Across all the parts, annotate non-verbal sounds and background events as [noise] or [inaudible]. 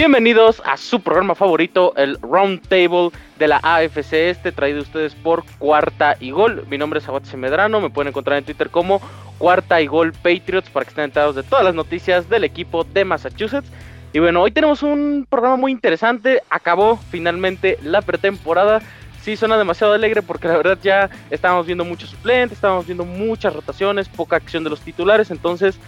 Bienvenidos a su programa favorito, el Round Table de la AFC Este, traído ustedes por Cuarta y Gol. Mi nombre es Abat Medrano, me pueden encontrar en Twitter como Cuarta y Gol Patriots para que estén enterados de todas las noticias del equipo de Massachusetts. Y bueno, hoy tenemos un programa muy interesante. Acabó finalmente la pretemporada. Sí, suena demasiado alegre porque la verdad ya estábamos viendo muchos suplentes, estábamos viendo muchas rotaciones, poca acción de los titulares. Entonces,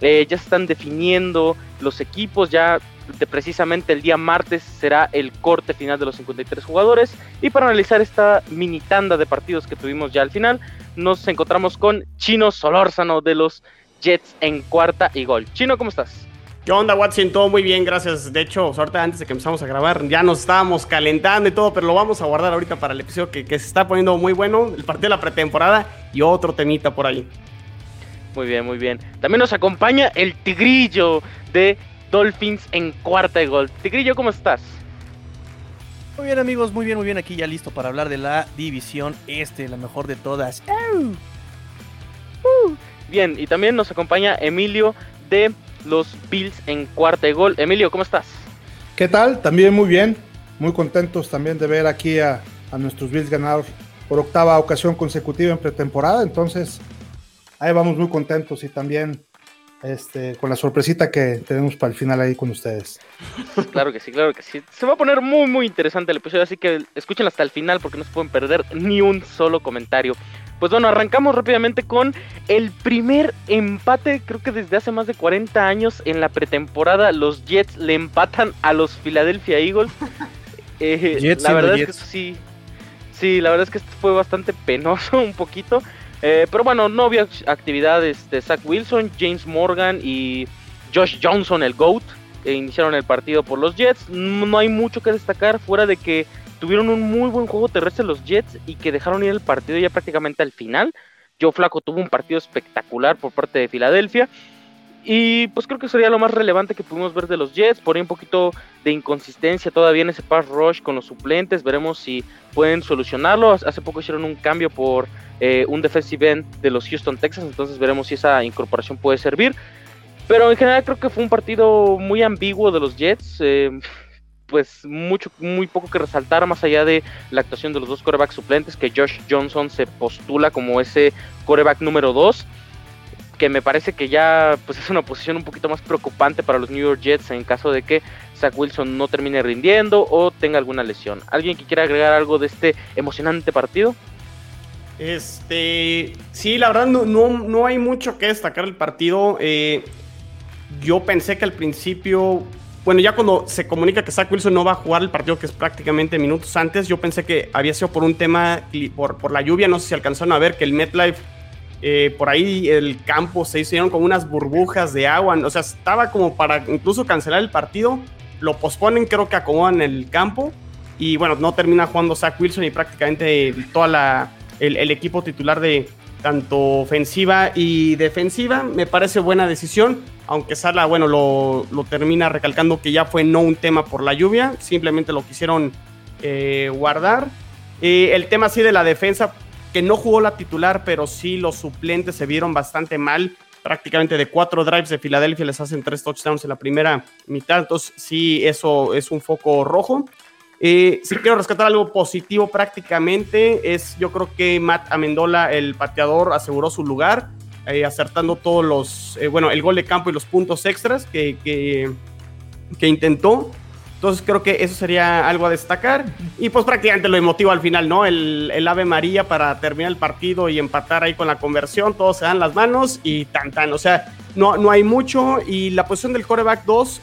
eh, ya se están definiendo los equipos, ya de precisamente el día martes será el corte final de los 53 jugadores. Y para analizar esta mini tanda de partidos que tuvimos ya al final, nos encontramos con Chino Solórzano de los Jets en cuarta y gol. Chino, ¿cómo estás? ¿Qué onda, Watson? Todo muy bien, gracias. De hecho, ahorita antes de que empezamos a grabar, ya nos estábamos calentando y todo, pero lo vamos a guardar ahorita para el episodio que, que se está poniendo muy bueno, el partido de la pretemporada y otro temita por ahí. Muy bien, muy bien. También nos acompaña el tigrillo de Dolphins en cuarta y gol. Tigrillo, ¿cómo estás? Muy bien amigos, muy bien, muy bien. Aquí ya listo para hablar de la división este, la mejor de todas. Uh. Bien, y también nos acompaña Emilio de los Bills en cuarta y gol. Emilio, ¿cómo estás? ¿Qué tal? También muy bien. Muy contentos también de ver aquí a, a nuestros Bills ganar por octava ocasión consecutiva en pretemporada. Entonces, ahí vamos muy contentos y también este, con la sorpresita que tenemos para el final ahí con ustedes. [laughs] Claro que sí, claro que sí. Se va a poner muy, muy interesante el episodio, así que escuchen hasta el final porque no se pueden perder ni un solo comentario. Pues bueno, arrancamos rápidamente con el primer empate, creo que desde hace más de 40 años en la pretemporada, los Jets le empatan a los Philadelphia Eagles. [laughs] Eh, la verdad es que sí, sí, la verdad es que esto fue bastante penoso [laughs] un poquito. Eh, pero bueno, no había actividades de Zach Wilson, James Morgan y Josh Johnson, el GOAT, que iniciaron el partido por los Jets. No hay mucho que destacar fuera de que tuvieron un muy buen juego terrestre los Jets y que dejaron ir el partido ya prácticamente al final. Joe Flaco tuvo un partido espectacular por parte de Filadelfia. Y pues creo que sería lo más relevante que pudimos ver de los Jets. Por ahí un poquito de inconsistencia todavía en ese pass rush con los suplentes. Veremos si pueden solucionarlo. Hace poco hicieron un cambio por eh, un defensive end de los Houston Texans. Entonces veremos si esa incorporación puede servir. Pero en general creo que fue un partido muy ambiguo de los Jets. Eh, pues mucho, muy poco que resaltar más allá de la actuación de los dos corebacks suplentes, que Josh Johnson se postula como ese coreback número 2, que me parece que ya pues es una posición un poquito más preocupante para los New York Jets en caso de que Zach Wilson no termine rindiendo o tenga alguna lesión. ¿Alguien que quiera agregar algo de este emocionante partido? Este, sí, la verdad no, no, hay mucho que destacar el partido. Eh, yo pensé que al principio bueno, ya cuando se comunica que Zach Wilson no va a jugar el partido, que es prácticamente minutos antes, yo pensé que había sido por un tema, por, por la lluvia, no sé si alcanzaron a ver que el MetLife, eh, por ahí el campo se hicieron como unas burbujas de agua, o sea, estaba como para incluso cancelar el partido, lo posponen, creo que acomodan el campo, y bueno, no termina jugando Zach Wilson y prácticamente toda la, el equipo titular de, tanto ofensiva y defensiva. Me parece buena decisión, aunque Sala, bueno, lo, termina recalcando que ya fue no un tema por la lluvia, simplemente lo quisieron eh, guardar. Eh, el tema sí de la defensa, que no jugó la titular, pero sí los suplentes se vieron bastante mal. Prácticamente de cuatro drives de Filadelfia les hacen tres touchdowns en la primera mitad, entonces sí, eso es un foco rojo. Eh, si quiero rescatar algo positivo prácticamente es yo creo que Matt Amendola, el pateador, aseguró su lugar, eh, acertando todos los, eh, bueno, el gol de campo y los puntos extras que, que, intentó. Entonces creo que eso sería algo a destacar. Y pues prácticamente lo emotivo al final, ¿no? El, el, Ave María para terminar el partido y empatar ahí con la conversión. Todos se dan las manos y tan tan. O sea, no, no hay mucho. Y la posición del coreback 2,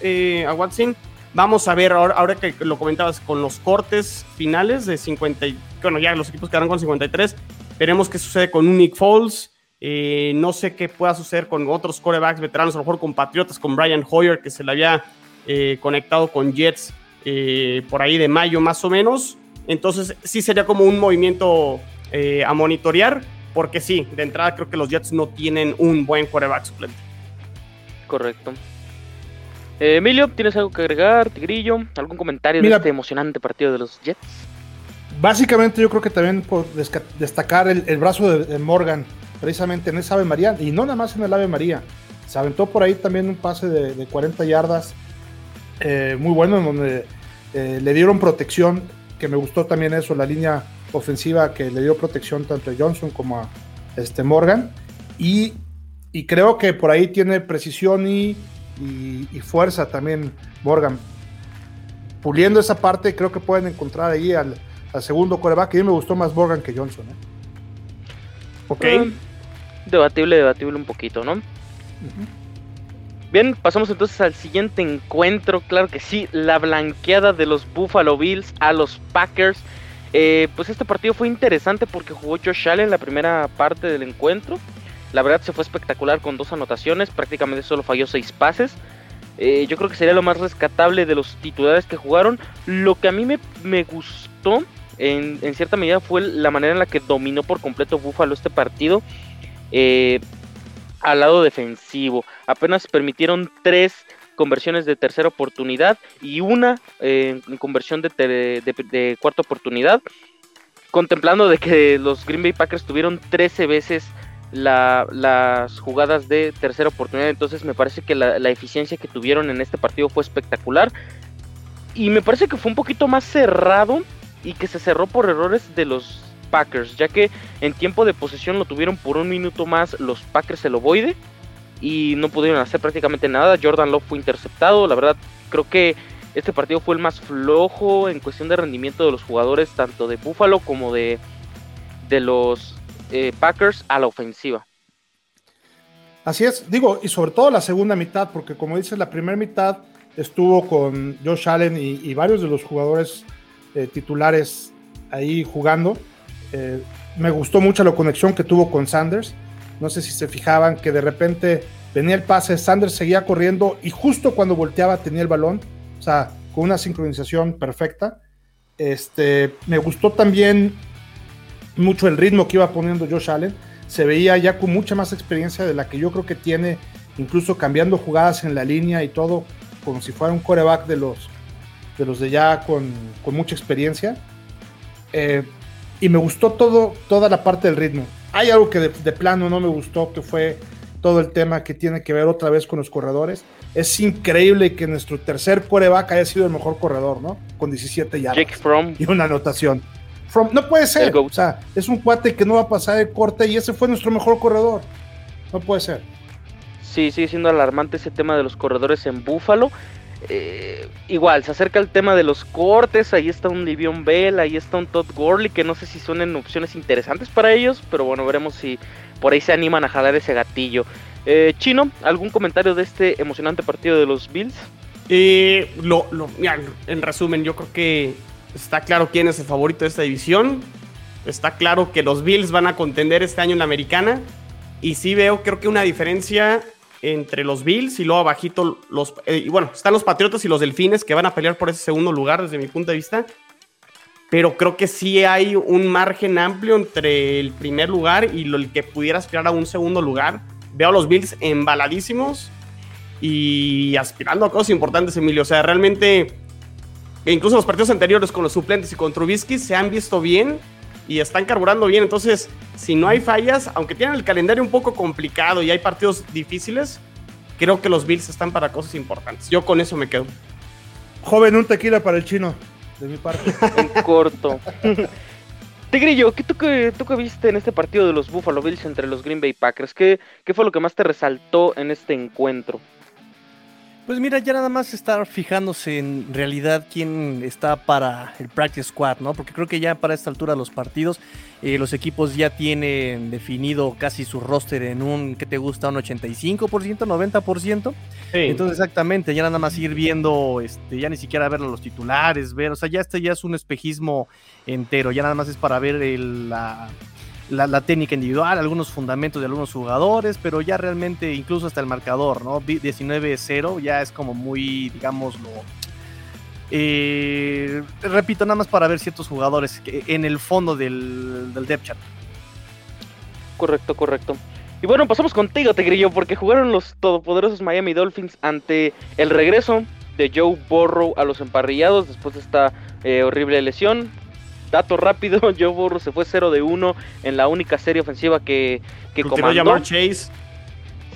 a Watson, Vamos a ver, ahora, que lo comentabas, con los cortes finales de 50, bueno, ya los equipos quedaron con 53, veremos qué sucede con Nick Foles. Eh, no sé qué pueda suceder con otros corebacks veteranos, a lo mejor con Patriotas, con Brian Hoyer, que se le había eh, conectado con Jets eh, por ahí de mayo más o menos. Entonces sí sería como un movimiento a monitorear, porque sí, de entrada creo que los Jets no tienen un buen coreback suplente. Correcto. Eh, Emilio, ¿tienes algo que agregar? Tigrillo, ¿algún comentario de este emocionante partido de los Jets? Básicamente yo creo que también por destacar el, brazo de, Morgan, precisamente en esa Ave María, y no nada más en el Ave María, se aventó por ahí también un pase de, 40 yardas eh, muy bueno, en donde eh, le dieron protección, que me gustó también eso, la línea ofensiva que le dio protección tanto a Johnson como a este Morgan. Y, y creo que por ahí tiene precisión y, y, fuerza también Morgan. Puliendo esa parte, creo que pueden encontrar ahí al, al segundo coreback. Y a mí me gustó más Morgan que Johnson. ¿eh? Ok. debatible, debatible un poquito, ¿no? Bien, pasamos entonces al siguiente encuentro. Claro que sí, la blanqueada de los Buffalo Bills a los Packers. Eh, pues este partido fue interesante porque jugó Josh Allen en la primera parte del encuentro. La verdad se fue espectacular con dos anotaciones, prácticamente solo falló seis pases. Eh, yo creo que sería lo más rescatable de los titulares que jugaron. Lo que a mí me, gustó en, cierta medida fue la manera en la que dominó por completo Buffalo este partido. Eh, al lado defensivo. Apenas permitieron tres conversiones de tercera oportunidad y una en conversión de, de, cuarta oportunidad. Contemplando de que los Green Bay Packers tuvieron 13 veces las jugadas de tercera oportunidad. Entonces me parece que la, eficiencia que tuvieron en este partido fue espectacular. Y me parece que fue un poquito más cerrado y que se cerró por errores de los Packers, ya que en tiempo de posesión lo tuvieron por un minuto más los Packers el ovoide y no pudieron hacer prácticamente nada. Jordan Love fue interceptado. La verdad, creo que este partido fue el más flojo en cuestión de rendimiento de los jugadores, tanto de Buffalo como de, de los eh, Packers a la ofensiva. Así es, digo, y sobre todo la segunda mitad, porque como dices, la primera mitad estuvo con Josh Allen y, varios de los jugadores eh, titulares ahí jugando. Eh, me gustó mucho la conexión que tuvo con Sanders. No sé si se fijaban que de repente venía el pase, Sanders seguía corriendo y justo cuando volteaba tenía el balón, o sea, con una sincronización perfecta. Este, me gustó también mucho el ritmo que iba poniendo Josh Allen. Se veía ya con mucha más experiencia de la que yo creo que tiene, incluso cambiando jugadas en la línea y todo, como si fuera un coreback de los de, los de ya con, mucha experiencia. Eh, y me gustó todo, toda la parte del ritmo. Hay algo que de, plano no me gustó, que fue todo el tema que tiene que ver otra vez con los corredores. Es increíble que nuestro tercer coreback haya sido el mejor corredor, ¿no? Con 17 yardas. Y una anotación. From, no puede ser. O sea, es un cuate que no va a pasar el corte y ese fue nuestro mejor corredor. No puede ser. Sí, sigue siendo alarmante ese tema de los corredores en Búfalo. Eh, igual, se acerca el tema de los cortes. Ahí está un Livion Bell, ahí está un Todd Gurley, que no sé si son opciones interesantes para ellos, pero bueno, veremos si por ahí se animan a jalar ese gatillo. Eh, Chino, ¿algún comentario de este emocionante partido de los Bills? Eh, lo, en resumen, yo creo que está claro quién es el favorito de esta división. Está claro que los Bills van a contender este año en la americana. Y sí veo, creo que una diferencia entre los Bills y luego abajito los... Eh, y bueno, están los Patriotas y los Delfines que van a pelear por ese segundo lugar desde mi punto de vista. Pero creo que sí hay un margen amplio entre el primer lugar y lo, el que pudiera aspirar a un segundo lugar. Veo a los Bills embaladísimos y aspirando a cosas importantes, Emilio. O sea, realmente, incluso los partidos anteriores con los suplentes y con Trubisky se han visto bien y están carburando bien. Entonces, si no hay fallas, aunque tienen el calendario un poco complicado y hay partidos difíciles, creo que los Bills están para cosas importantes. Yo con eso me quedo. Joven, un tequila para el chino, de mi parte. [laughs] en corto. Tigrillo, ¿qué tú, que, tú que viste en este partido de los Buffalo Bills entre los Green Bay Packers? ¿Qué, ¿Qué fue lo que más te resaltó en este encuentro? Pues mira, ya nada más estar fijándose en realidad quién está para el practice squad, ¿no? Porque creo que ya para esta altura los partidos, eh, los equipos ya tienen definido casi su roster en un, ¿qué te gusta? Un 85%, 90%. Entonces exactamente, ya nada más ir viendo, este, ya ni siquiera ver los titulares, ver, o sea, ya este ya es un espejismo entero, ya nada más es para ver el, la la, técnica individual, algunos fundamentos de algunos jugadores, pero ya realmente incluso hasta el marcador, ¿no? 19-0 ya es como muy, digámoslo, eh, repito, nada más para ver ciertos jugadores en el fondo del, del depth chart. Correcto, correcto. Y bueno, pasamos contigo, Tegrillo, porque jugaron los todopoderosos Miami Dolphins ante el regreso de Joe Burrow a los emparrillados después de esta eh, horrible lesión. Dato rápido, [laughs] Joe Burrow se fue 0 de 1 en la única serie ofensiva que, que comandó. llamar Chase.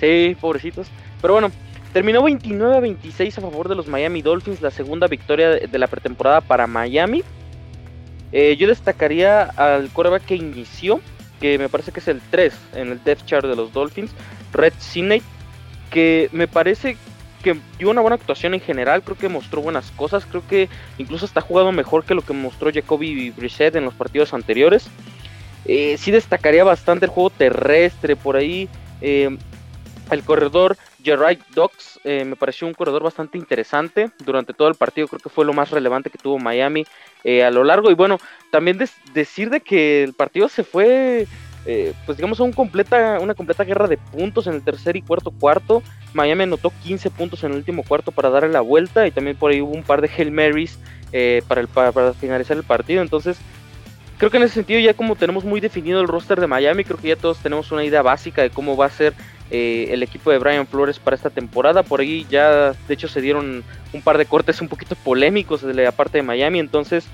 Sí, pobrecitos. Pero bueno, Terminó 29 a 26 a favor de los Miami Dolphins, la segunda victoria de la pretemporada para Miami. Eh, yo destacaría al coreback que inició, que me parece que es el 3 en el depth chart de los Dolphins, Red Sinney, que me parece que dio una buena actuación en general, creo que mostró buenas cosas, creo que incluso está jugando mejor que lo que mostró Jacoby Brissett en los partidos anteriores. Eh, sí destacaría bastante el juego terrestre por ahí. Eh, el corredor Gerard Dox eh, me pareció un corredor bastante interesante durante todo el partido. Creo que fue lo más relevante que tuvo Miami a lo largo. Y bueno, también decir de que el partido se fue eh, pues digamos, completa, una completa guerra de puntos en el tercer y cuarto cuarto. Miami anotó 15 puntos en el último cuarto para darle la vuelta y también por ahí hubo un par de Hail Marys eh, para, para, finalizar el partido. Entonces, creo que en ese sentido ya como tenemos muy definido el roster de Miami, creo que ya todos tenemos una idea básica de cómo va a ser eh, el equipo de Brian Flores para esta temporada. Por ahí ya, de hecho, se dieron un par de cortes un poquito polémicos de la parte de Miami. Entonces,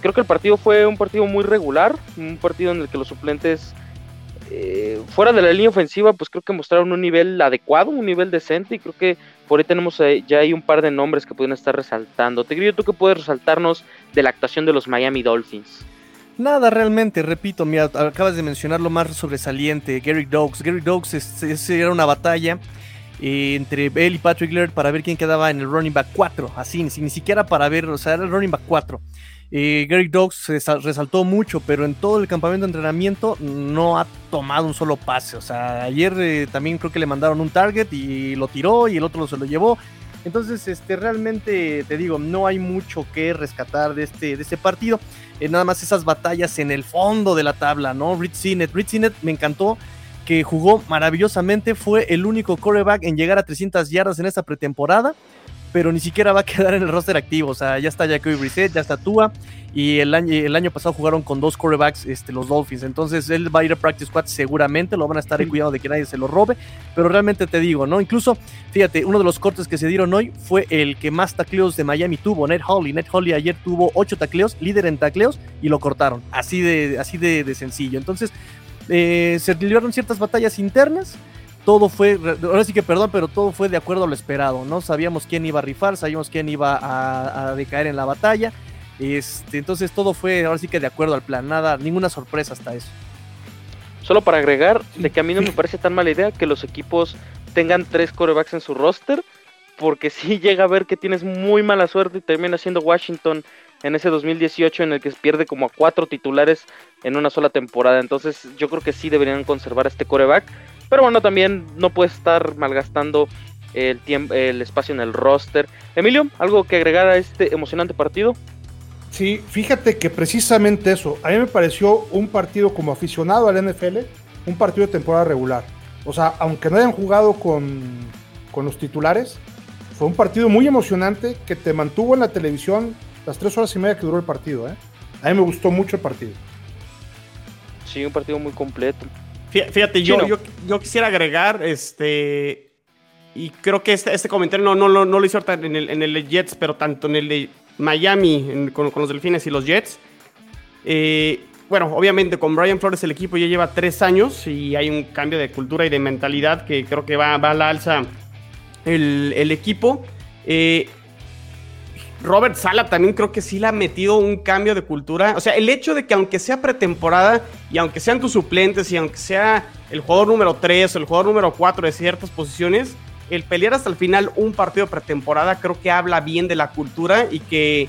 creo que el partido fue un partido muy regular, un partido en el que los suplentes eh, fuera de la línea ofensiva, pues creo que mostraron un nivel adecuado, un nivel decente, y creo que por ahí tenemos eh, ya hay un par de nombres que pueden estar resaltando. Te ¿tú qué puedes resaltarnos de la actuación de los Miami Dolphins? Nada realmente, repito, mira, acabas de mencionar lo más sobresaliente, Gary Dogs. Gary Dogs era una batalla eh, entre él y Patrick Laird para ver quién quedaba en el running back 4, así, ni, ni siquiera para ver, o sea, era el running back 4. Gary Dogs resaltó mucho, pero en todo el campamento de entrenamiento no ha tomado un solo pase. O sea, ayer eh, también creo que le mandaron un target y lo tiró y el otro se lo llevó. Entonces, este, realmente te digo, no hay mucho que rescatar de este, de este partido. Eh, nada más esas batallas en el fondo de la tabla, ¿no? Rich Sinet, Rich Sinet me encantó que jugó maravillosamente. Fue el único coreback en llegar a 300 yardas en esta pretemporada pero ni siquiera va a quedar en el roster activo. O sea, ya está Jacoby Brissett, ya está Tua, y el año, el año pasado jugaron con dos quarterbacks este, los Dolphins. Entonces él va a ir a Practice Squad seguramente, lo van a estar cuidado de que nadie se lo robe. Pero realmente te digo, ¿no? Incluso, fíjate, uno de los cortes que se dieron hoy fue el que más tacleos de Miami tuvo, Ned Holly. Ned Holly ayer tuvo ocho tacleos, líder en tacleos, y lo cortaron. Así de, así de, sencillo. Entonces, eh, se libraron ciertas batallas internas todo fue, ahora sí que perdón, pero todo fue de acuerdo a lo esperado, ¿no? Sabíamos quién iba a rifar, sabíamos quién iba a, decaer en la batalla. Este, entonces todo fue ahora sí que de acuerdo al plan, nada, ninguna sorpresa hasta eso. Solo para agregar, de que a mí no me parece tan mala idea que los equipos tengan tres corebacks en su roster, porque si llega a ver que tienes muy mala suerte y termina siendo Washington en ese 2018 en el que pierde como a cuatro titulares en una sola temporada. Entonces yo creo que sí deberían conservar este coreback. Pero bueno, también no puede estar malgastando el, tiempo, el espacio en el roster. Emilio, ¿algo que agregar a este emocionante partido? Sí, fíjate que precisamente eso, a mí me pareció un partido como aficionado al NFL, un partido de temporada regular. O sea, aunque no hayan jugado con, con los titulares, fue un partido muy emocionante que te mantuvo en la televisión las tres horas y media que duró el partido. ¿eh? A mí me gustó mucho el partido. Sí, un partido muy completo. Fíjate, yo, yo, quisiera agregar, este, y creo que este, este comentario no, no, no, lo hizo en el, en el Jets, pero tanto en el de Miami con, los Delfines y los Jets. Eh, bueno, obviamente con Brian Flores el equipo ya lleva tres años y hay un cambio de cultura y de mentalidad que creo que va, va a la alza el, el equipo. Eh, Robert Sala también creo que sí le ha metido un cambio de cultura. O sea, el hecho de que aunque sea pretemporada y aunque sean tus suplentes y aunque sea el jugador número 3 o el jugador número 4 de ciertas posiciones, el pelear hasta el final un partido pretemporada creo que habla bien de la cultura y que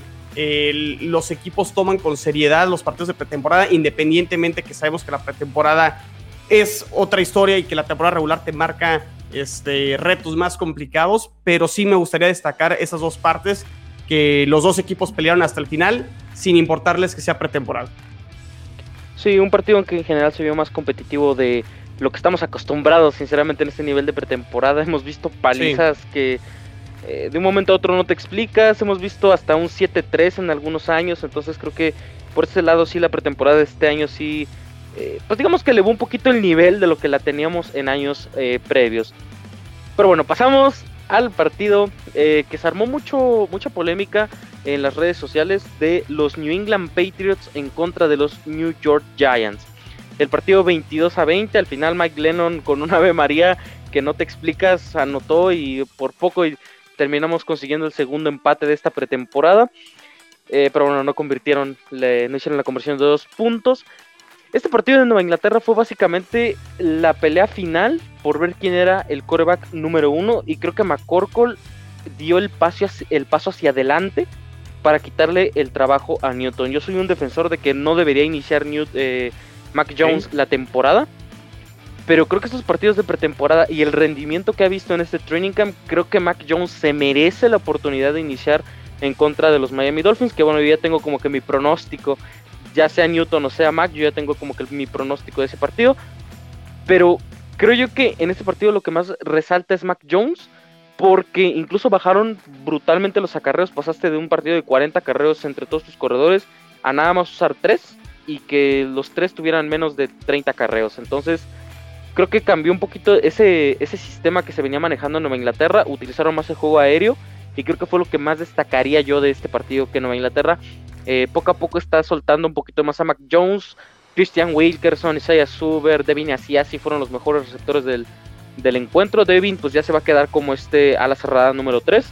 los equipos toman con seriedad los partidos de pretemporada, independientemente que sabemos que la pretemporada es otra historia y que la temporada regular te marca este, retos más complicados, pero sí me gustaría destacar esas dos partes que los dos equipos pelearon hasta el final, sin importarles que sea pretemporal. Sí, un partido en que en general se vio más competitivo de lo que estamos acostumbrados, sinceramente, en este nivel de pretemporada. [laughs] Hemos visto palizas que eh, de un momento a otro no te explicas. Hemos visto hasta un 7-3 en algunos años. Entonces creo que por ese lado sí la pretemporada de este año sí, eh, pues digamos que elevó un poquito el nivel de lo que la teníamos en años eh, previos. Pero bueno, pasamos al partido eh, que se armó mucho, mucha polémica en las redes sociales de los New England Patriots en contra de los New York Giants. El partido 22 a 20, al final Mike Lennon con una [laughs] Ave María que no te explicas, anotó y por poco terminamos consiguiendo el segundo empate de esta pretemporada. Eh, pero bueno, no convirtieron, no hicieron la conversión de dos puntos. Este partido de Nueva Inglaterra fue básicamente la pelea final por ver quién era el coreback número uno. Y creo que McCorkle dio el paso, hacia, el paso hacia adelante para quitarle el trabajo a Newton. Yo soy un defensor de que no debería iniciar eh, Mac Jones la temporada. Pero creo que estos partidos de pretemporada y el rendimiento que ha visto en este training camp, creo que Mac Jones se merece la oportunidad de iniciar en contra de los Miami Dolphins, que bueno, yo ya tengo como que mi pronóstico, ya sea Newton o sea Mac, yo ya tengo como que mi pronóstico de ese partido, pero creo yo que en este partido lo que más resalta es Mac Jones, porque incluso bajaron brutalmente los acarreos, pasaste de un partido de 40 acarreos entre todos tus corredores a nada más usar 3 y que los 3 tuvieran menos de 30 acarreos, entonces creo que cambió un poquito ese, ese sistema que se venía manejando en Nueva Inglaterra, utilizaron más el juego aéreo y creo que fue lo que más destacaría yo de este partido que Nueva Inglaterra. Eh, poco a poco está soltando un poquito más a Mac Jones, Christian Wilkerson, Isaiah Suber, Devin Asiasi fueron los mejores receptores del, encuentro. Devin pues ya se va a quedar como este ala cerrada número 3.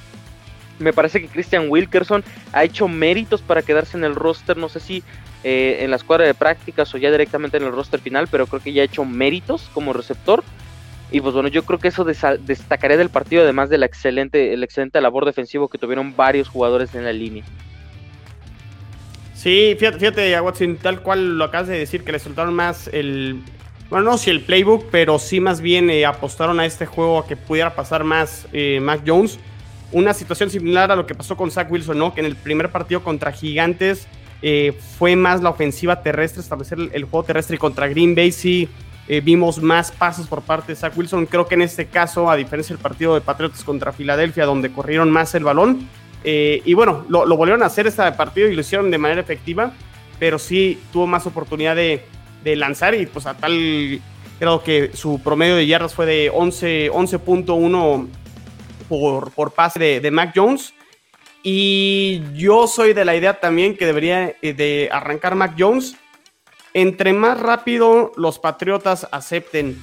Me parece que Christian Wilkerson ha hecho méritos para quedarse en el roster, no sé si eh, en la escuadra de prácticas o ya directamente en el roster final, pero creo que ya ha hecho méritos como receptor. Y pues bueno, yo creo que eso destacaré del partido, además de la excelente, el excelente labor defensivo que tuvieron varios jugadores en la línea. Sí, fíjate, fíjate Watson, tal cual lo acabas de decir, que le soltaron más el. Bueno, no si el playbook, pero sí más bien eh, apostaron a este juego a que pudiera pasar más eh, Mac Jones. Una situación similar a lo que pasó con Zach Wilson, ¿no? Que en el primer partido contra Gigantes eh, fue más la ofensiva terrestre, establecer el, el, juego terrestre y contra Green Bay sí vimos más pasos por parte de Zach Wilson. Creo que en este caso, a diferencia del partido de Patriotas contra Filadelfia, donde corrieron más el balón, eh, y bueno, lo, volvieron a hacer este partido y lo hicieron de manera efectiva, pero sí tuvo más oportunidad de, lanzar y pues a tal creo que su promedio de yardas fue de 11.1 por, por pase de, de Mac Jones. Y yo soy de la idea también que debería eh, de arrancar Mac Jones entre más rápido los Patriotas acepten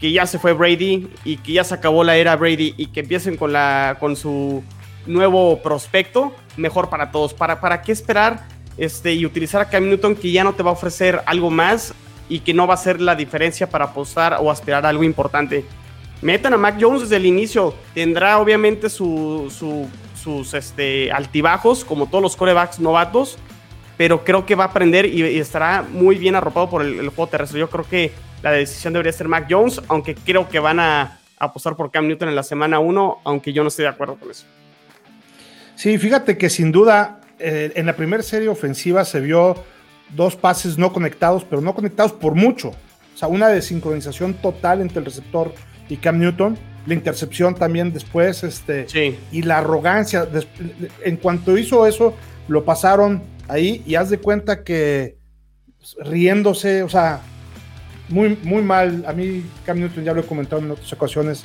que ya se fue Brady y que ya se acabó la era Brady y que empiecen con, la, con su nuevo prospecto, mejor para todos. ¿Para, para qué esperar este, y utilizar a Cam Newton que ya no te va a ofrecer algo más y que no va a ser la diferencia para apostar o aspirar a algo importante? Metan a Mac Jones desde el inicio. Tendrá obviamente sus este, altibajos, como todos los corebacks novatos pero creo que va a aprender y, estará muy bien arropado por el, juego terrestre. Yo creo que la decisión debería ser Mac Jones, aunque creo que van a apostar por Cam Newton en la semana 1, aunque yo no estoy de acuerdo con eso. Sí, fíjate que sin duda eh, en la primera serie ofensiva se vio dos pases no conectados, pero no conectados por mucho. O sea, una desincronización total entre el receptor y Cam Newton. La intercepción también después, este, y la arrogancia. En cuanto hizo eso, lo pasaron ahí y haz de cuenta que pues, riéndose, o sea, muy, muy mal. A mí Cam Newton ya lo he comentado en otras ocasiones,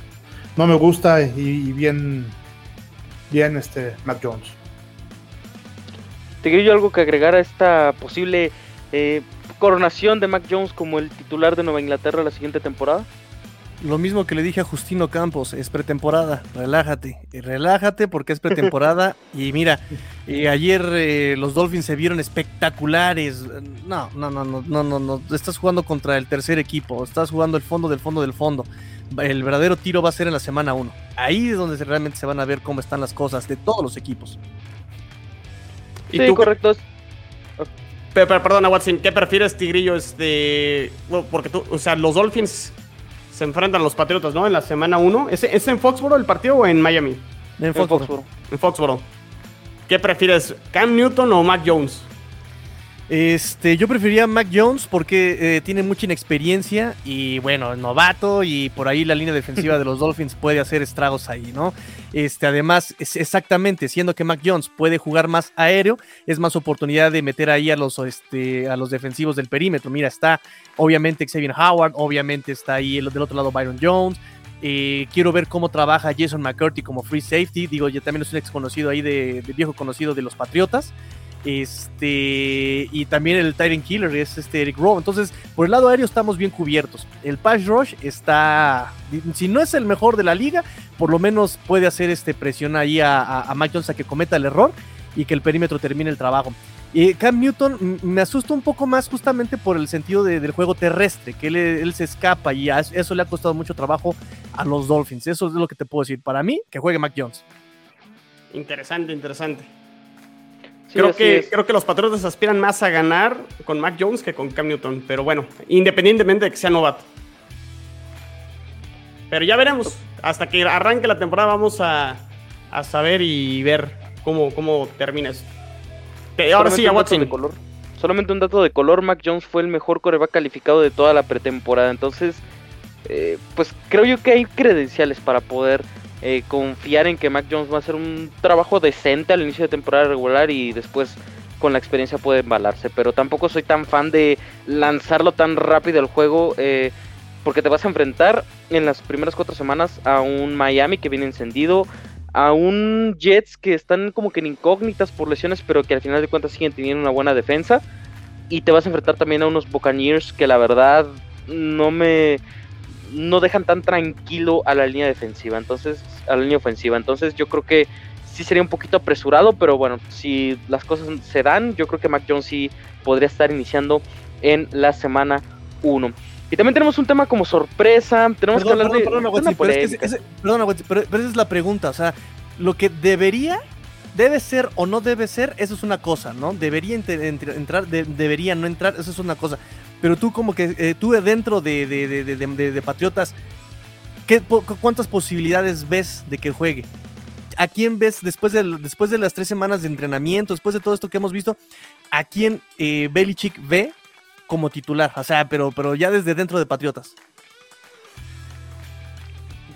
no me gusta y, bien, bien este Mac Jones. ¿Te yo algo que agregar a esta posible eh, coronación de Mac Jones como el titular de Nueva Inglaterra la siguiente temporada? Lo mismo que le dije a Justino Campos, es pretemporada, relájate, relájate porque es pretemporada [laughs] y mira, ayer eh, los Dolphins se vieron espectaculares. No, no, no, no, no, no, no, estás jugando contra el tercer equipo, estás jugando el fondo del fondo del fondo. El verdadero tiro va a ser en la semana 1. Ahí es donde realmente se van a ver cómo están las cosas de todos los equipos. ¿Y sí, tú, correcto. Pero, perdona, Watson, ¿qué prefieres, Tigrillo? Este, porque tú, o sea, los Dolphins se enfrentan los Patriotas, ¿no? En la semana 1. ¿Es, ¿Es, en Foxboro el partido o en Miami? En Foxboro. En Foxboro. ¿Qué prefieres, Cam Newton o Mac Jones? Este, yo preferiría Mac Jones porque eh, tiene mucha inexperiencia y bueno, novato y por ahí la línea defensiva de los [laughs] Dolphins puede hacer estragos ahí, ¿no? Este, además, es exactamente, siendo que Mac Jones puede jugar más aéreo, es más oportunidad de meter ahí a los, este, a los defensivos del perímetro. Mira, está obviamente Xavier Howard, obviamente está ahí del otro lado Byron Jones. Eh, quiero ver cómo trabaja Jason McCurdy como free safety. Digo, ya también es un ex conocido ahí de, de viejo conocido de los Patriotas. Este, y también el Tyrant Killer es este Eric Rowe. Entonces, por el lado aéreo estamos bien cubiertos. El Pass Rush está, si no es el mejor de la liga, por lo menos puede hacer este presión ahí a, a, Mike Jones a que cometa el error y que el perímetro termine el trabajo. Y Cam Newton me asusta un poco más justamente por el sentido del juego terrestre, que él, se escapa y eso le ha costado mucho trabajo a los Dolphins. Eso es lo que te puedo decir. Para mí, que juegue Mac Jones. Interesante, interesante. Creo, que, creo que los Patriotas aspiran más a ganar con Mac Jones que con Cam Newton. Pero bueno, independientemente de que sea novato. Pero ya veremos. Hasta que arranque la temporada vamos a, a saber y ver cómo, cómo termina esto. ahora sí, a Watson. De color. Solamente un dato de color, Mac Jones fue el mejor coreback calificado de toda la pretemporada. Entonces, eh, pues creo yo que hay credenciales para poder eh, confiar en que Mac Jones va a hacer un trabajo decente al inicio de temporada regular y después con la experiencia puede embalarse. Pero tampoco soy tan fan de lanzarlo tan rápido al juego. Eh, porque te vas a enfrentar en las primeras cuatro semanas a un Miami que viene encendido, a un Jets que están como que en incógnitas por lesiones, pero que al final de cuentas siguen teniendo una buena defensa. Y te vas a enfrentar también a unos Buccaneers que la verdad no me no dejan tan tranquilo a la línea defensiva, entonces a la línea ofensiva. Entonces yo creo que sí sería un poquito apresurado, pero bueno, si las cosas se dan, yo creo que Mac Jones sí podría estar iniciando en la semana 1. Y también tenemos un tema como sorpresa. Tenemos que hablar de. Perdona, pero, es que pero, esa es la pregunta. O sea, lo que debería, debe ser o no debe ser, eso es una cosa, ¿no? Debería entrar, debería no entrar, eso es una cosa. Pero tú, como que eh, tú dentro de, de, Patriotas, ¿qué, ¿cuántas posibilidades ves de que juegue? ¿A quién ves después de, después de las tres semanas de entrenamiento, después de todo esto que hemos visto? ¿A quién eh, Belichick ve como titular, o sea, pero, pero ya desde dentro de Patriotas.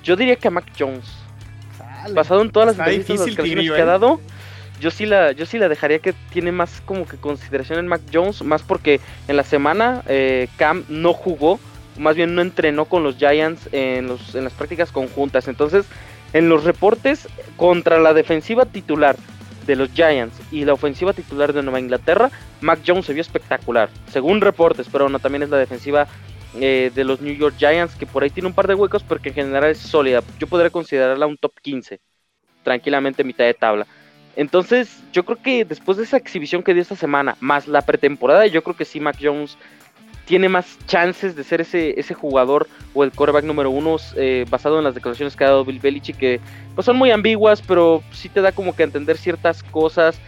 Yo diría que a Mac Jones. Basado en todas las entrevistas que ha ¿eh? dado, yo sí la, yo sí la dejaría que tiene más como que consideración en Mac Jones, más porque en la semana eh, Cam no jugó, más bien no entrenó con los Giants en, los, en las prácticas conjuntas. Entonces, en los reportes contra la defensiva titular de los Giants y la ofensiva titular de Nueva Inglaterra, Mac Jones se vio espectacular, según reportes, pero no, también es la defensiva eh, de los New York Giants, que por ahí tiene un par de huecos, pero que en general es sólida. Yo podría considerarla un top 15, tranquilamente mitad de tabla. Entonces, yo creo que después de esa exhibición que dio esta semana, más la pretemporada, yo creo que sí, Mac Jones tiene más chances de ser ese, ese jugador o el quarterback número uno eh, basado en las declaraciones que ha dado Bill Belichick que pues son muy ambiguas pero sí te da como que entender ciertas cosas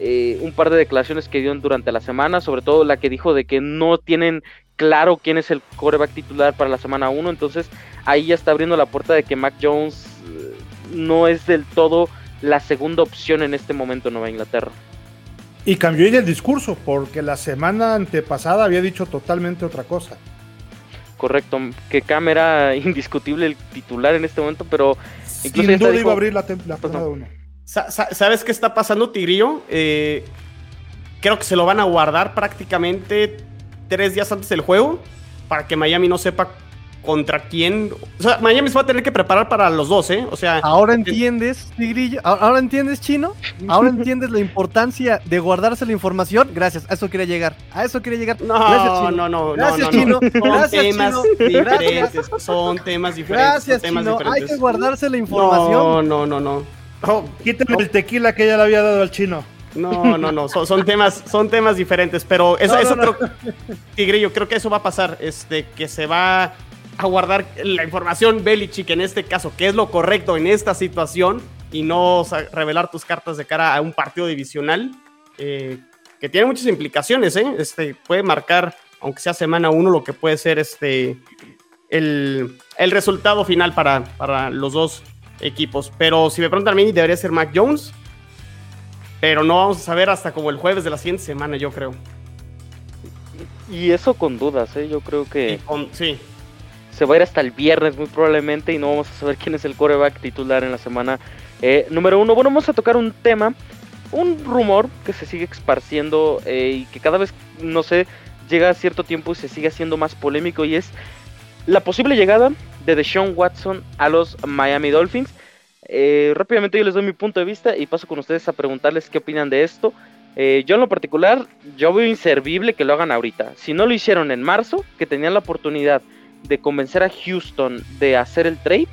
eh, un par de declaraciones que dio durante la semana sobre todo la que dijo de que no tienen claro quién es el quarterback titular para la semana 1 entonces ahí ya está abriendo la puerta de que Mac Jones eh, no es del todo la segunda opción en este momento en Nueva Inglaterra y cambió el discurso, porque la semana antepasada había dicho totalmente otra cosa. Correcto, que Cam era [laughs] indiscutible el titular en este momento, pero incluso Sin duda iba a abrir la, temporada uno. ¿Sabes qué está pasando, Tigrillo? Eh, creo que se lo van a guardar prácticamente tres días antes del juego para que Miami no sepa contra quién. O sea, Miami se va a tener que preparar para los dos, ¿eh? O sea. Ahora entiendes, Tigrillo. Ahora entiendes, Chino. Ahora entiendes la importancia de guardarse la información. Gracias, a eso quería llegar. A eso quería llegar. No, Gracias, Chino. no, no, Gracias, Chino. Son temas diferentes. Son temas diferentes. Gracias, temas Chino. Hay que guardarse la información. No, no, no, no. Oh, quítame el tequila que ya le había dado al chino. No, no, no, son, temas, son temas diferentes, pero eso, eso creo, Tigrillo, creo que eso va a pasar, este, que se va a guardar la información Belichick en este caso, que es lo correcto en esta situación y no revelar tus cartas de cara a un partido divisional eh, que tiene muchas implicaciones, ¿eh? Este, puede marcar, aunque sea semana uno, lo que puede ser este, el, resultado final para, para los dos equipos. Pero si me preguntan a mí, debería ser Mac Jones, pero no vamos a saber hasta como el jueves de la siguiente semana, yo creo. Y eso con dudas, ¿eh? Yo creo que... sí se va a ir hasta el viernes muy probablemente y no vamos a saber quién es el coreback titular en la semana eh, número uno. Bueno, vamos a tocar un tema, un rumor que se sigue esparciendo eh, y que cada vez, no sé, llega a cierto tiempo y se sigue haciendo más polémico y es la posible llegada de Deshaun Watson a los Miami Dolphins. Eh, rápidamente yo les doy mi punto de vista y paso con ustedes a preguntarles qué opinan de esto. Yo en lo particular, yo veo inservible que lo hagan ahorita. Si no lo hicieron en marzo, que tenían la oportunidad de convencer a Houston de hacer el trade,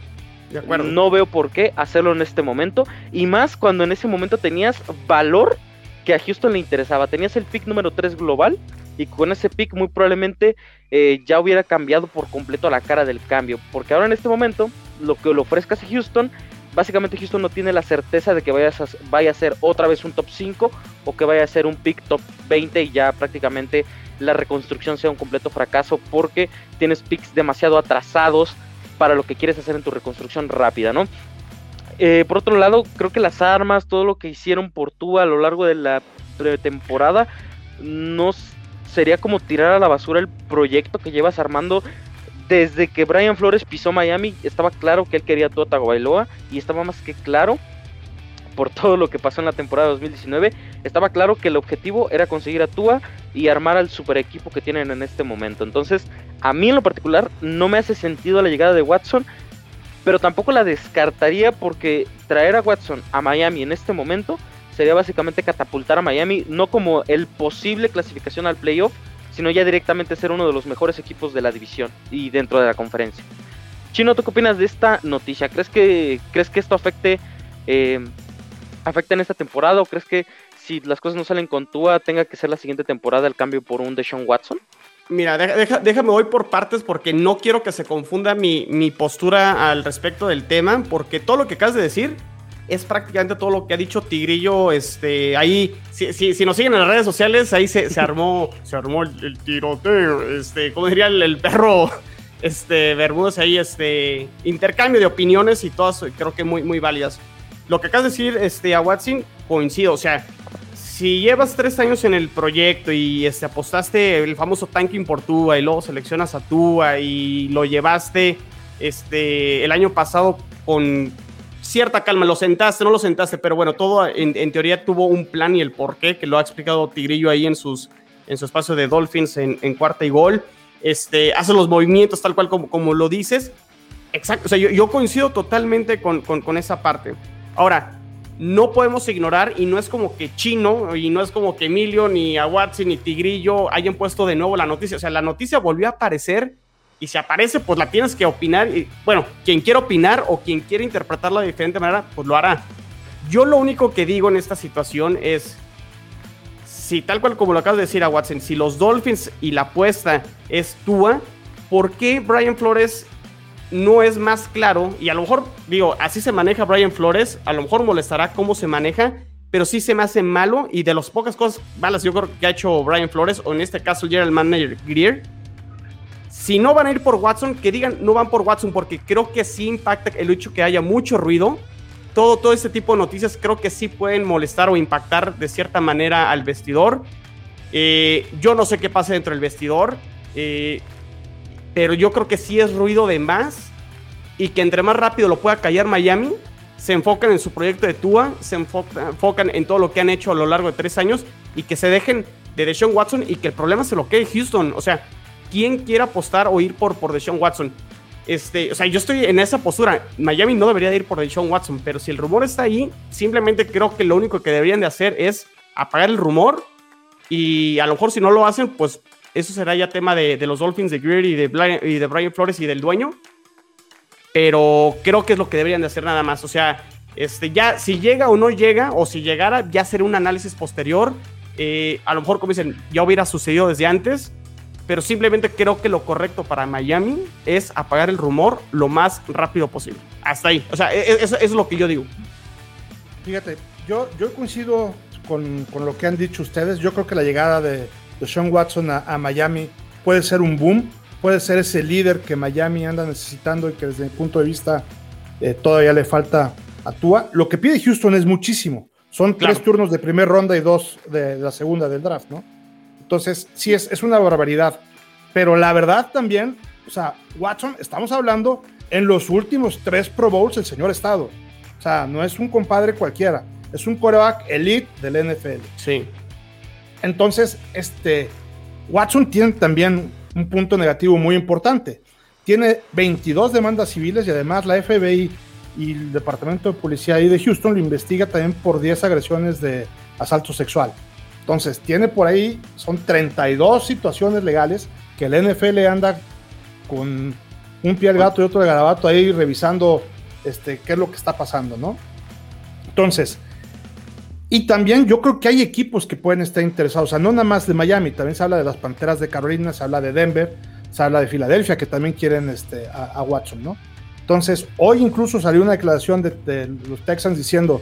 no veo por qué hacerlo en este momento. Y más cuando en ese momento tenías valor que a Houston le interesaba. Tenías el pick número 3 global y con ese pick muy probablemente eh, ya hubiera cambiado por completo la cara del cambio. Porque ahora en este momento, lo que le ofrezcas a Houston, básicamente Houston no tiene la certeza de que vaya a, vaya a ser otra vez un top 5 o que vaya a ser un pick top 20 y ya prácticamente la reconstrucción sea un completo fracaso porque tienes picks demasiado atrasados para lo que quieres hacer en tu reconstrucción rápida, ¿no? Eh, por otro lado, creo que las armas, todo lo que hicieron por tú a lo largo de la temporada, no sería como tirar a la basura el proyecto que llevas armando desde que Brian Flores pisó Miami. Estaba claro que él quería a Tua Tagovailoa y estaba más que claro por todo lo que pasó en la temporada 2019, estaba claro que el objetivo era conseguir a Tua y armar al super equipo que tienen en este momento. Entonces, a mí en lo particular no me hace sentido la llegada de Watson, pero tampoco la descartaría porque traer a Watson a Miami en este momento sería básicamente catapultar a Miami no como el posible clasificación al playoff, sino ya directamente ser uno de los mejores equipos de la división y dentro de la conferencia. Chino, ¿tú qué opinas de esta noticia? ¿Crees que, crees que esto afecte eh, afecta en esta temporada o crees que si las cosas no salen con Tua tenga que ser la siguiente temporada el cambio por un Deshaun Watson? Mira, déjame voy por partes porque no quiero que se confunda mi, mi, postura al respecto del tema, porque todo lo que acabas de decir es prácticamente todo lo que ha dicho Tigrillo. Este, ahí, si, si, nos siguen en las redes sociales, ahí se, se armó, [laughs] se armó el, tiroteo. Este, como diría el, perro, este, Bermúdez ahí, este, intercambio de opiniones y todas creo que muy, muy válidas lo que acabas de decir, este, a Watson, coincido. O sea, si llevas tres años en el proyecto y este, apostaste el famoso tanking por Tua y luego seleccionas a Tua y lo llevaste este, el año pasado con cierta calma, lo sentaste, no lo sentaste, pero bueno, todo en, teoría tuvo un plan y el porqué, que lo ha explicado Tigrillo ahí en, sus, en su espacio de Dolphins en, cuarta y gol. Este, hace los movimientos tal cual como, como lo dices. Exacto, o sea, yo, coincido totalmente con, con, con esa parte. Ahora, no podemos ignorar y no es como que Chino y no es como que Emilio ni a Watson ni Tigrillo hayan puesto de nuevo la noticia. O sea, la noticia volvió a aparecer y si aparece, pues la tienes que opinar. Y, bueno, quien quiera opinar o quien quiera interpretarla de diferente manera, pues lo hará. Yo lo único que digo en esta situación es, si tal cual como lo acabas de decir a Watson, si los Dolphins y la apuesta es Tua, ¿por qué Brian Flores no es más claro, y a lo mejor, digo, así se maneja Brian Flores, a lo mejor molestará cómo se maneja, pero sí se me hace malo y de las pocas cosas malas yo creo que ha hecho Brian Flores, o en este caso el manager Greer, si no van a ir por Watson, que digan no van por Watson, porque creo que sí impacta el hecho que haya mucho ruido. Todo, todo este tipo de noticias creo que sí pueden molestar o impactar de cierta manera al vestidor. Eh, yo no sé qué pasa dentro del vestidor. Eh, pero yo creo que sí es ruido de más y que entre más rápido lo pueda callar Miami, se enfocan en su proyecto de Tua, se enfocan en todo lo que han hecho a lo largo de tres años y que se dejen de Deshaun Watson y que el problema se lo quede Houston. O sea, ¿quién quiere apostar o ir por, por Deshaun Watson? Este, o sea, yo estoy en esa postura. Miami no debería de ir por Deshaun Watson, pero si el rumor está ahí, simplemente creo que lo único que deberían de hacer es apagar el rumor y a lo mejor si no lo hacen, pues eso será ya tema de, los Dolphins, de Greer y de, y de Brian Flores y del dueño. Pero creo que es lo que deberían de hacer nada más. O sea, este, ya si llega o no llega, o si llegara, ya será un análisis posterior. Eh, a lo mejor, como dicen, ya hubiera sucedido desde antes. Pero simplemente creo que lo correcto para Miami es apagar el rumor lo más rápido posible. Hasta ahí. O sea, e, e, eso, es lo que yo digo. Fíjate, yo, yo coincido con, con, lo que han dicho ustedes. Yo creo que la llegada de, de Sean Watson a, Miami puede ser un boom, puede ser ese líder que Miami anda necesitando y que desde mi punto de vista eh, todavía le falta a Tua. Lo que pide Houston es muchísimo. Son tres turnos de primera ronda y dos de, la segunda del draft, ¿no? Entonces, sí, es, es una barbaridad. Pero la verdad también, o sea, Watson, estamos hablando en los últimos tres Pro Bowls el señor Estado. O sea, no es un compadre cualquiera, es un quarterback elite del NFL. Sí. Entonces, este, Watson tiene también un punto negativo muy importante. Tiene 22 demandas civiles y además la FBI y el Departamento de Policía ahí de Houston lo investiga también por 10 agresiones de asalto sexual. Entonces, tiene por ahí, son 32 situaciones legales que el NFL anda con un pie al gato y otro de garabato ahí revisando este, qué es lo que está pasando, ¿no? Entonces, y también yo creo que hay equipos que pueden estar interesados, o sea, no nada más de Miami, también se habla de las Panteras de Carolina, se habla de Denver, se habla de Filadelfia, que también quieren este, a, Watson, ¿no? Entonces, hoy incluso salió una declaración de, los Texans diciendo,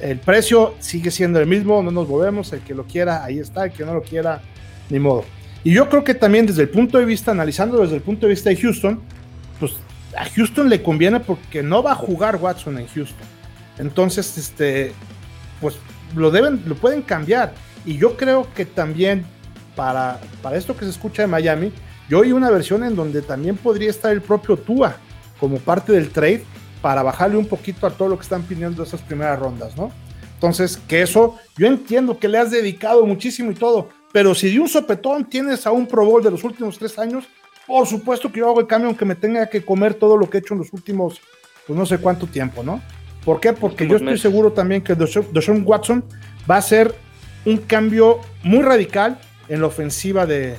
el precio sigue siendo el mismo, no nos movemos, el que lo quiera, ahí está, el que no lo quiera, ni modo. Y yo creo que también desde el punto de vista, analizando desde el punto de vista de Houston, pues a Houston le conviene porque no va a jugar Watson en Houston. Entonces, este, pues lo deben, lo pueden cambiar. Y yo creo que también para, para esto que se escucha de Miami, yo oí una versión en donde también podría estar el propio Tua como parte del trade para bajarle un poquito a todo lo que están pidiendo esas primeras rondas, ¿no? Entonces, que eso, yo entiendo que le has dedicado muchísimo y todo, pero si de un sopetón tienes a un Pro Bowl de los últimos tres años, por supuesto que yo hago el cambio aunque me tenga que comer todo lo que he hecho en los últimos, pues no sé cuánto tiempo, ¿no? ¿Por qué? Porque yo estoy seguro también que Deshaun Watson va a ser un cambio muy radical en la ofensiva de,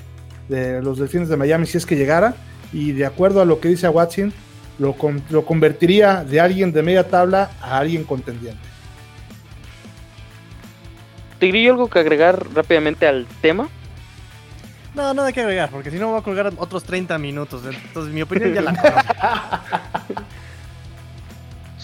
los Delfines de Miami si es que llegara. Y de acuerdo a lo que dice Watson, lo, lo convertiría de alguien de media tabla a alguien contendiente. ¿Tigrillo algo que agregar rápidamente al tema? No, nada que agregar, porque si no voy a colgar otros 30 minutos. Entonces mi opinión ya la [laughs]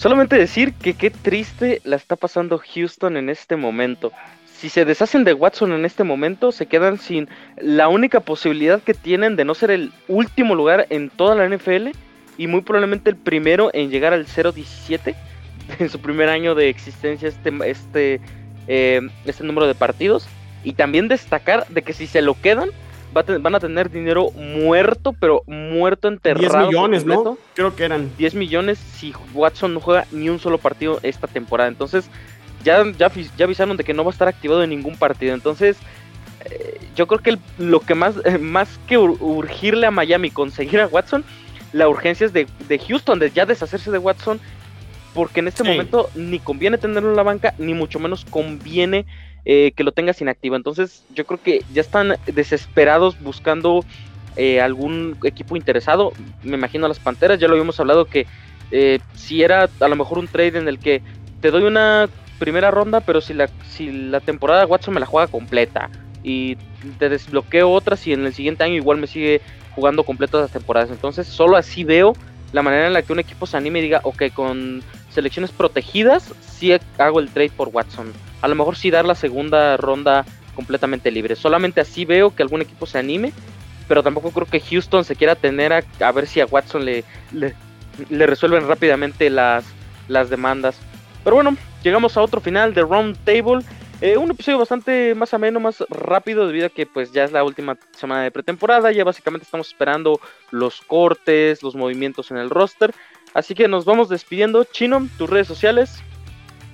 Solamente decir que qué triste la está pasando Houston en este momento. Si se deshacen de Watson en este momento, se quedan sin la única posibilidad que tienen de no ser el último lugar en toda la NFL y muy probablemente el primero en llegar al 0-17 [laughs] en su primer año de existencia este, este, eh, este número de partidos. Y también destacar de que si se lo quedan, van a tener dinero muerto, pero muerto enterrado. 10 millones, ¿no? Creo que eran. 10 millones si Watson no juega ni un solo partido esta temporada. Entonces, ya, ya, ya avisaron de que no va a estar activado en ningún partido. Entonces, eh, yo creo que lo que más, [laughs] más que urgirle a Miami conseguir a Watson, la urgencia es de, Houston, de ya deshacerse de Watson. Porque en este momento ni conviene tenerlo en la banca, ni mucho menos conviene eh, que lo tengas inactivo. Entonces yo creo que ya están desesperados buscando eh, algún equipo interesado. Me imagino a las Panteras, ya lo habíamos hablado que eh, si era a lo mejor un trade en el que te doy una primera ronda, pero si la, si la temporada Watson me la juega completa y te desbloqueo otra, si en el siguiente año igual me sigue jugando completas las temporadas. Entonces solo así veo la manera en la que un equipo se anime y diga, ok, con selecciones protegidas, sí hago el trade por Watson a lo mejor sí dar la segunda ronda completamente libre. Solamente así veo que algún equipo se anime, pero tampoco creo que Houston se quiera tener a, ver si a Watson le, le, resuelven rápidamente las, las demandas. Pero bueno, llegamos a otro final de Round Table. Eh, un episodio bastante más ameno, más rápido, debido a que pues ya es la última semana de pretemporada. Ya básicamente estamos esperando los cortes, los movimientos en el roster. Así que nos vamos despidiendo. Chino, tus redes sociales.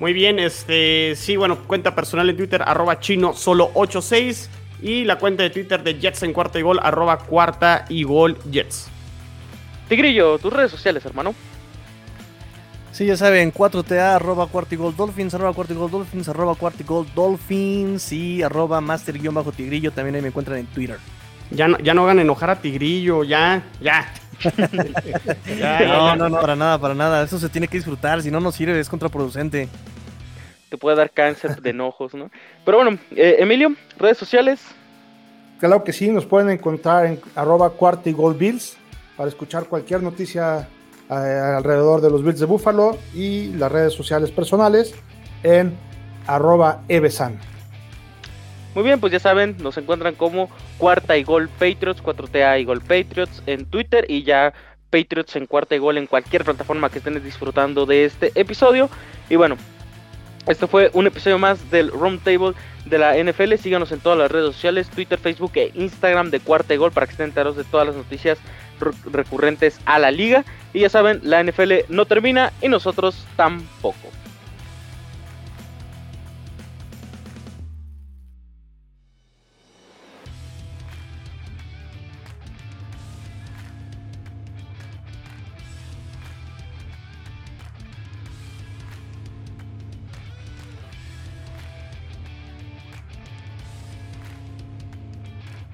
Muy bien, este, sí, bueno, cuenta personal en Twitter, arroba chino solo 86 y la cuenta de Twitter de Jets en cuarta y gol, arroba cuarta y gol Jets. Tigrillo, tus redes sociales, hermano. Sí, ya saben, 4TA, arroba cuarta y gol Dolphins, arroba cuarta y gol Dolphins, arroba cuarta y gol Dolphins y arroba master-tigrillo, también ahí me encuentran en Twitter. Ya no, ya no hagan enojar a Tigrillo, ya, ya. [laughs] no, no, no, para nada, para nada. Eso se tiene que disfrutar, si no, no sirve, es contraproducente. Te puede dar cáncer de enojos, ¿no? Pero bueno, eh, Emilio, redes sociales. Claro que sí, nos pueden encontrar en arroba cuarta y gol Bills para escuchar cualquier noticia eh, alrededor de los Bills de Buffalo y las redes sociales personales en arroba evesan. Muy bien, pues ya saben, nos encuentran como Cuarta y Gol Patriots, 4TA y Gol Patriots en Twitter y ya Patriots en Cuarta y Gol en cualquier plataforma que estén disfrutando de este episodio. Y bueno, esto fue un episodio más del Roundtable de la NFL. Síganos en todas las redes sociales, Twitter, Facebook e Instagram de Cuarta y Gol para que estén enterados de todas las noticias recurrentes a la liga. Y ya saben, la NFL no termina y nosotros tampoco.